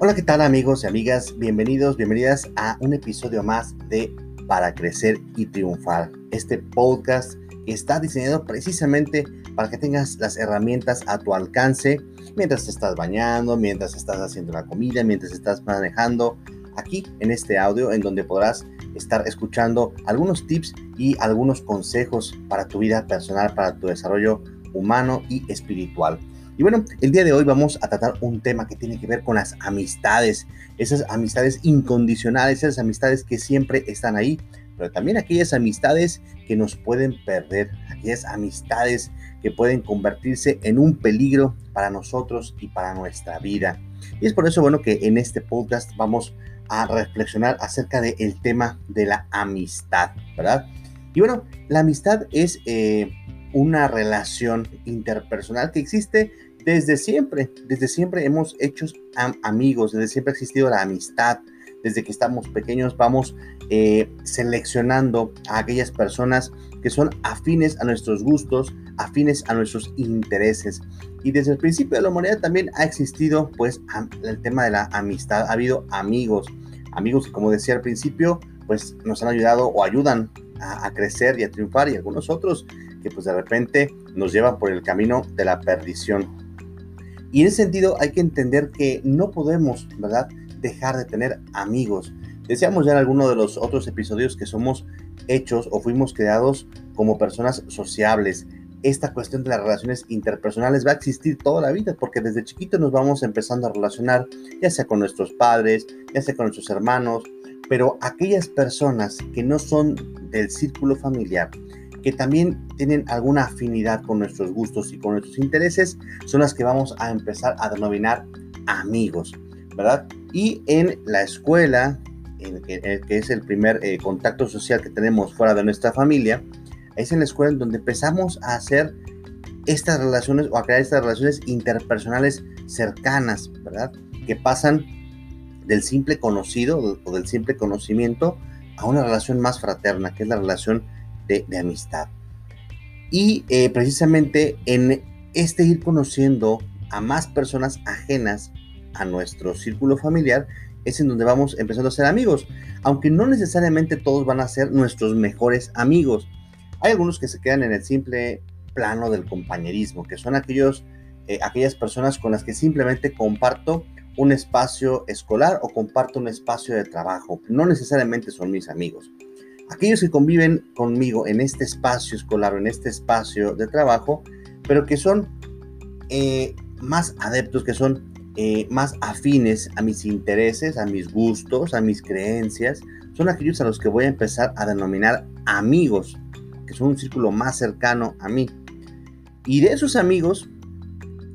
Hola, ¿qué tal amigos y amigas? Bienvenidos, bienvenidas a un episodio más de Para Crecer y Triunfar. Este podcast está diseñado precisamente para que tengas las herramientas a tu alcance mientras estás bañando, mientras estás haciendo la comida, mientras estás manejando. Aquí en este audio en donde podrás estar escuchando algunos tips y algunos consejos para tu vida personal, para tu desarrollo humano y espiritual. Y bueno, el día de hoy vamos a tratar un tema que tiene que ver con las amistades, esas amistades incondicionales, esas amistades que siempre están ahí, pero también aquellas amistades que nos pueden perder, aquellas amistades que pueden convertirse en un peligro para nosotros y para nuestra vida. Y es por eso, bueno, que en este podcast vamos a reflexionar acerca del tema de la amistad, ¿verdad? Y bueno, la amistad es eh, una relación interpersonal que existe desde siempre, desde siempre hemos hecho amigos, desde siempre ha existido la amistad. Desde que estamos pequeños vamos eh, seleccionando a aquellas personas que son afines a nuestros gustos, afines a nuestros intereses. Y desde el principio de la humanidad también ha existido pues el tema de la amistad. Ha habido amigos, amigos que como decía al principio pues nos han ayudado o ayudan a, a crecer y a triunfar y algunos otros que pues de repente nos llevan por el camino de la perdición. Y en ese sentido hay que entender que no podemos, ¿verdad?, dejar de tener amigos. Decíamos ya en alguno de los otros episodios que somos hechos o fuimos creados como personas sociables. Esta cuestión de las relaciones interpersonales va a existir toda la vida porque desde chiquitos nos vamos empezando a relacionar, ya sea con nuestros padres, ya sea con nuestros hermanos, pero aquellas personas que no son del círculo familiar, que también tienen alguna afinidad con nuestros gustos y con nuestros intereses, son las que vamos a empezar a denominar amigos, ¿verdad? Y en la escuela, en, que es el primer eh, contacto social que tenemos fuera de nuestra familia, es en la escuela en donde empezamos a hacer estas relaciones o a crear estas relaciones interpersonales cercanas, ¿verdad? Que pasan del simple conocido o del simple conocimiento a una relación más fraterna, que es la relación de, amistad. Y eh, precisamente en este ir conociendo a más personas ajenas a nuestro círculo familiar es en donde vamos empezando a ser amigos, aunque no necesariamente todos van a ser nuestros mejores amigos. Hay algunos que se quedan en el simple plano del compañerismo, que son aquellos, eh, aquellas personas con las que simplemente comparto un espacio escolar o comparto un espacio de trabajo. No necesariamente son mis amigos aquellos que conviven conmigo en este espacio escolar en este espacio de trabajo, pero que son eh, más adeptos, que son eh, más afines a mis intereses, a mis gustos, a mis creencias, son aquellos a los que voy a empezar a denominar amigos, que son un círculo más cercano a mí. Y de esos amigos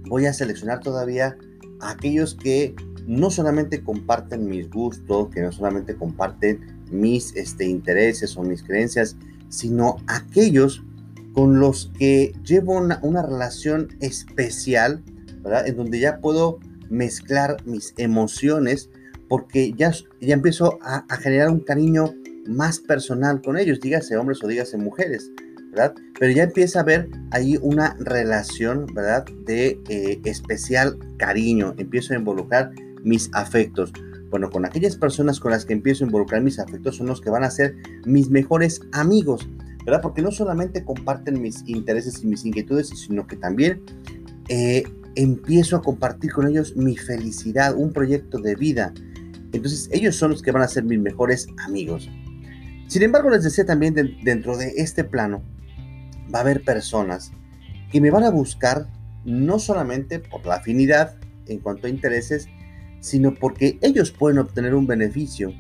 voy a seleccionar todavía a aquellos que no solamente comparten mis gustos, que no solamente comparten mis este, intereses o mis creencias, sino aquellos con los que llevo una, relación especial, ¿verdad? En donde ya puedo mezclar mis emociones porque ya, ya empiezo a, generar un cariño más personal con ellos, dígase hombres o dígase mujeres, ¿verdad? Pero ya empieza a haber ahí una relación, ¿verdad? De eh, especial cariño, empiezo a involucrar mis afectos. Bueno, con aquellas personas con las que empiezo a involucrar mis afectos son los que van a ser mis mejores amigos, ¿verdad? Porque no solamente comparten mis intereses y mis inquietudes, sino que también eh, empiezo a compartir con ellos mi felicidad, un proyecto de vida. Entonces ellos son los que van a ser mis mejores amigos. Sin embargo, les decía también dentro de este plano, va a haber personas que me van a buscar no solamente por la afinidad en cuanto a intereses, sino porque ellos pueden obtener un beneficio.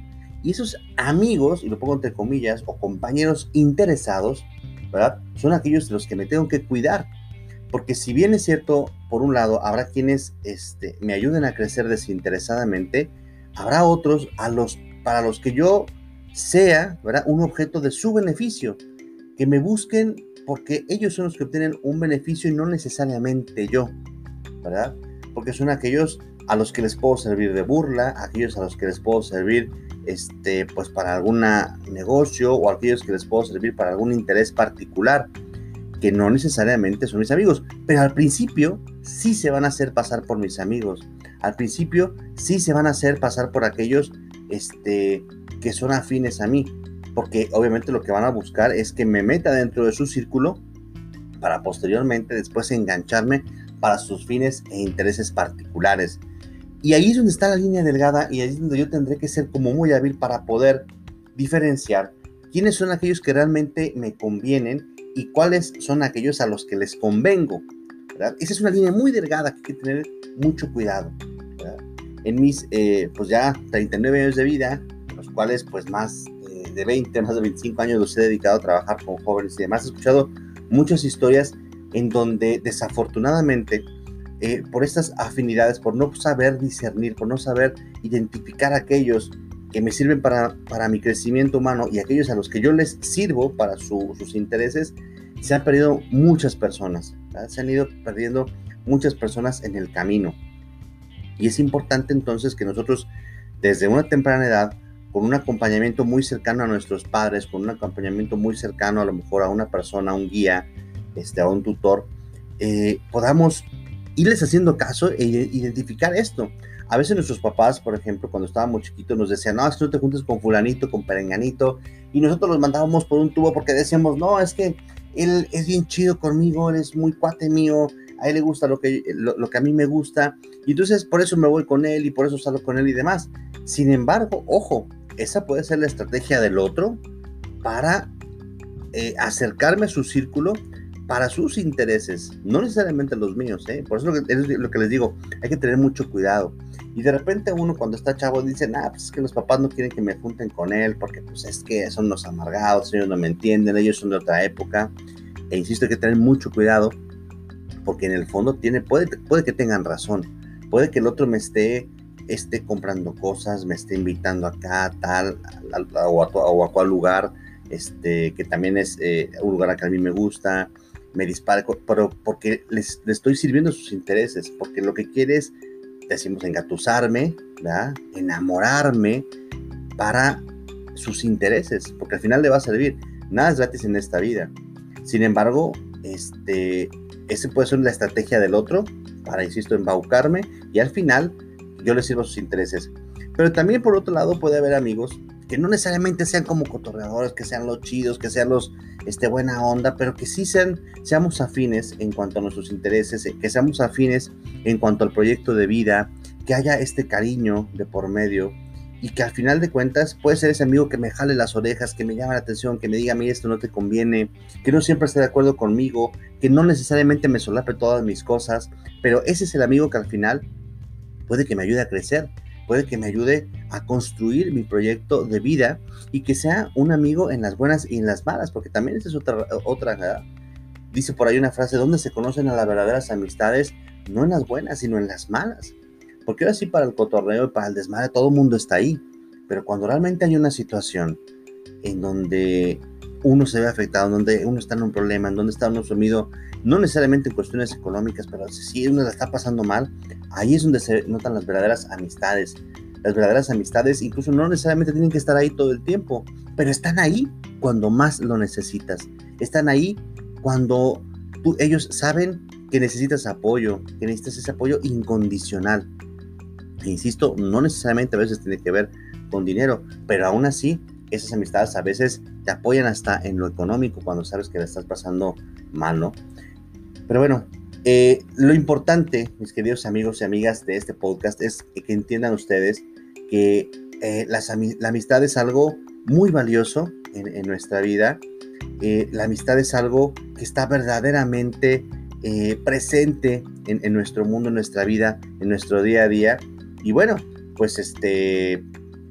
Y esos amigos, y lo pongo entre comillas, o compañeros interesados, ¿verdad? Son aquellos de los que me tengo que cuidar. Porque si bien es cierto, por un lado, habrá quienes este, me ayuden a crecer desinteresadamente, habrá otros a los, para los que yo sea ¿verdad? un objeto de su beneficio, que me busquen porque ellos son los que obtienen un beneficio y no necesariamente yo, ¿verdad? Porque son aquellos a los que les puedo servir de burla, aquellos a los que les puedo servir este, pues para algún negocio o aquellos que les puedo servir para algún interés particular, que no necesariamente son mis amigos, pero al principio sí se van a hacer pasar por mis amigos. Al principio sí se van a hacer pasar por aquellos este, que son afines a mí, porque obviamente lo que van a buscar es que me meta dentro de su círculo para posteriormente después engancharme para sus fines e intereses particulares. Y ahí es donde está la línea delgada y ahí es donde yo tendré que ser como muy hábil para poder diferenciar quiénes son aquellos que realmente me convienen y cuáles son aquellos a los que les convengo. Esa es una línea muy delgada que hay que tener mucho cuidado. En mis, eh, pues ya 39 años de vida, los cuales pues más eh, de 20, más de 25 años los he dedicado a trabajar con jóvenes y demás, he escuchado muchas historias en donde desafortunadamente eh, por estas afinidades, por no saber discernir, por no saber identificar aquellos que me sirven para, para mi crecimiento humano y aquellos a los que yo les sirvo para sus intereses, se han perdido muchas personas, se han ido perdiendo muchas personas en el camino. Y es importante entonces que nosotros desde una temprana edad, con un acompañamiento muy cercano a nuestros padres, con un acompañamiento muy cercano a lo mejor a una persona, a un guía, este, a un tutor, eh, podamos irles haciendo caso e identificar esto. A veces nuestros papás, por ejemplo, cuando estábamos chiquitos, nos decían, no, es que no te juntes con fulanito, con perenganito, y nosotros los mandábamos por un tubo porque decíamos, no, es que él es bien chido conmigo, él es muy cuate mío, a él le gusta lo que, lo, que a mí me gusta, y entonces por eso me voy con él y por eso salgo con él y demás. Sin embargo, ojo, esa puede ser la estrategia del otro para eh, acercarme a su círculo para sus intereses, no necesariamente los míos, ¿eh? por eso es lo que les digo, hay que tener mucho cuidado. Y de repente uno cuando está chavo dice, ah, pues es que los papás no quieren que me junten con él, porque pues es que son los amargados, ellos no me entienden, ellos son de otra época. E insisto, hay que tener mucho cuidado, porque en el fondo tiene, puede, puede que tengan razón, puede que el otro me esté, esté comprando cosas, me esté invitando acá, tal, o a, cual lugar, este, que también es eh, un lugar que a mí me gusta, me dispara, pero porque les, estoy sirviendo sus intereses, porque lo que quiere es, decimos, engatusarme, enamorarme para sus intereses, porque al final le va a servir. Nada es gratis en esta vida. Sin embargo, este, ese puede ser la estrategia del otro para, insisto, embaucarme y al final yo le sirvo sus intereses. Pero también por otro lado puede haber amigos que no necesariamente sean como cotorreadores, que sean los chidos, que sean los este, buena onda, pero que sí sean, seamos afines en cuanto a nuestros intereses, que seamos afines en cuanto al proyecto de vida, que haya este cariño de por medio y que al final de cuentas puede ser ese amigo que me jale las orejas, que me llama la atención, que me diga a mí esto no te conviene, que no siempre esté de acuerdo conmigo, que no necesariamente me solape todas mis cosas, pero ese es el amigo que al final puede que me ayude a crecer, puede que me ayude a construir mi proyecto de vida y que sea un amigo en las buenas y en las malas, porque también esa es otra, otra dice por ahí una frase, donde se conocen a las verdaderas amistades, no en las buenas, sino en las malas. Porque ahora sí para el cotorreo y para el desmadre todo el mundo está ahí, pero cuando realmente hay una situación en donde uno se ve afectado, en donde uno está en un problema, en donde está uno sumido, no necesariamente en cuestiones económicas, pero si uno la está pasando mal, ahí es donde se notan las verdaderas amistades. Las verdaderas amistades incluso no necesariamente tienen que estar ahí todo el tiempo, pero están ahí cuando más lo necesitas. Están ahí cuando ellos saben que necesitas apoyo, que necesitas ese apoyo incondicional. E insisto, no necesariamente a veces tiene que ver con dinero, pero aún así esas amistades a veces te apoyan hasta en lo económico cuando sabes que la estás pasando mal, ¿no? Pero bueno, eh, lo importante, mis queridos amigos y amigas de este podcast, es que entiendan ustedes que eh, la amistad es algo muy valioso en, nuestra vida. Eh, la amistad es algo que está verdaderamente presente en, nuestro mundo, en nuestra vida, en nuestro día a día. Y bueno, pues este,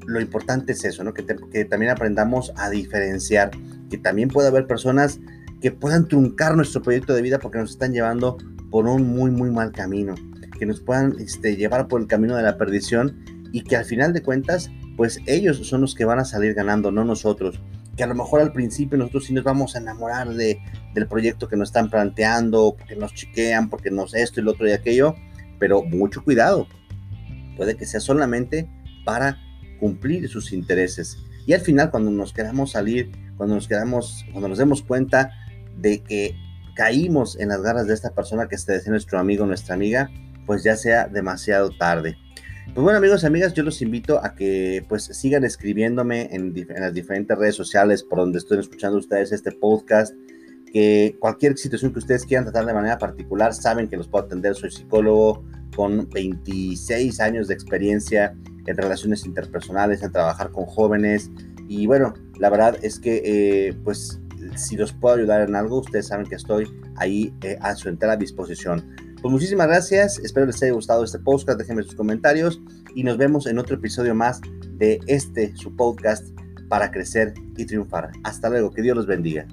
lo importante es eso, ¿no? Que, que también aprendamos a diferenciar, que también puede haber personas que puedan truncar nuestro proyecto de vida porque nos están llevando por un muy, muy mal camino, que nos puedan este, llevar por el camino de la perdición y que al final de cuentas, pues ellos son los que van a salir ganando, no nosotros. Que a lo mejor al principio nosotros sí nos vamos a enamorar de, del proyecto que nos están planteando, porque nos chiquean, porque nos esto y lo otro y aquello, pero mucho cuidado. Puede que sea solamente para cumplir sus intereses. Y al final, cuando nos queramos salir, cuando nos quedamos, cuando nos demos cuenta de que caímos en las garras de esta persona que esté nuestro amigo, nuestra amiga, pues ya sea demasiado tarde. Pues bueno amigos y amigas, yo los invito a que pues sigan escribiéndome en, las diferentes redes sociales por donde estén escuchando ustedes este podcast, que cualquier situación que ustedes quieran tratar de manera particular, saben que los puedo atender, soy psicólogo con 26 años de experiencia en relaciones interpersonales, en trabajar con jóvenes y bueno, la verdad es que eh, pues si los puedo ayudar en algo, ustedes saben que estoy ahí eh, a su entera disposición. Pues muchísimas gracias, espero les haya gustado este podcast, déjenme sus comentarios y nos vemos en otro episodio más de este, su podcast, para crecer y triunfar. Hasta luego, que Dios los bendiga.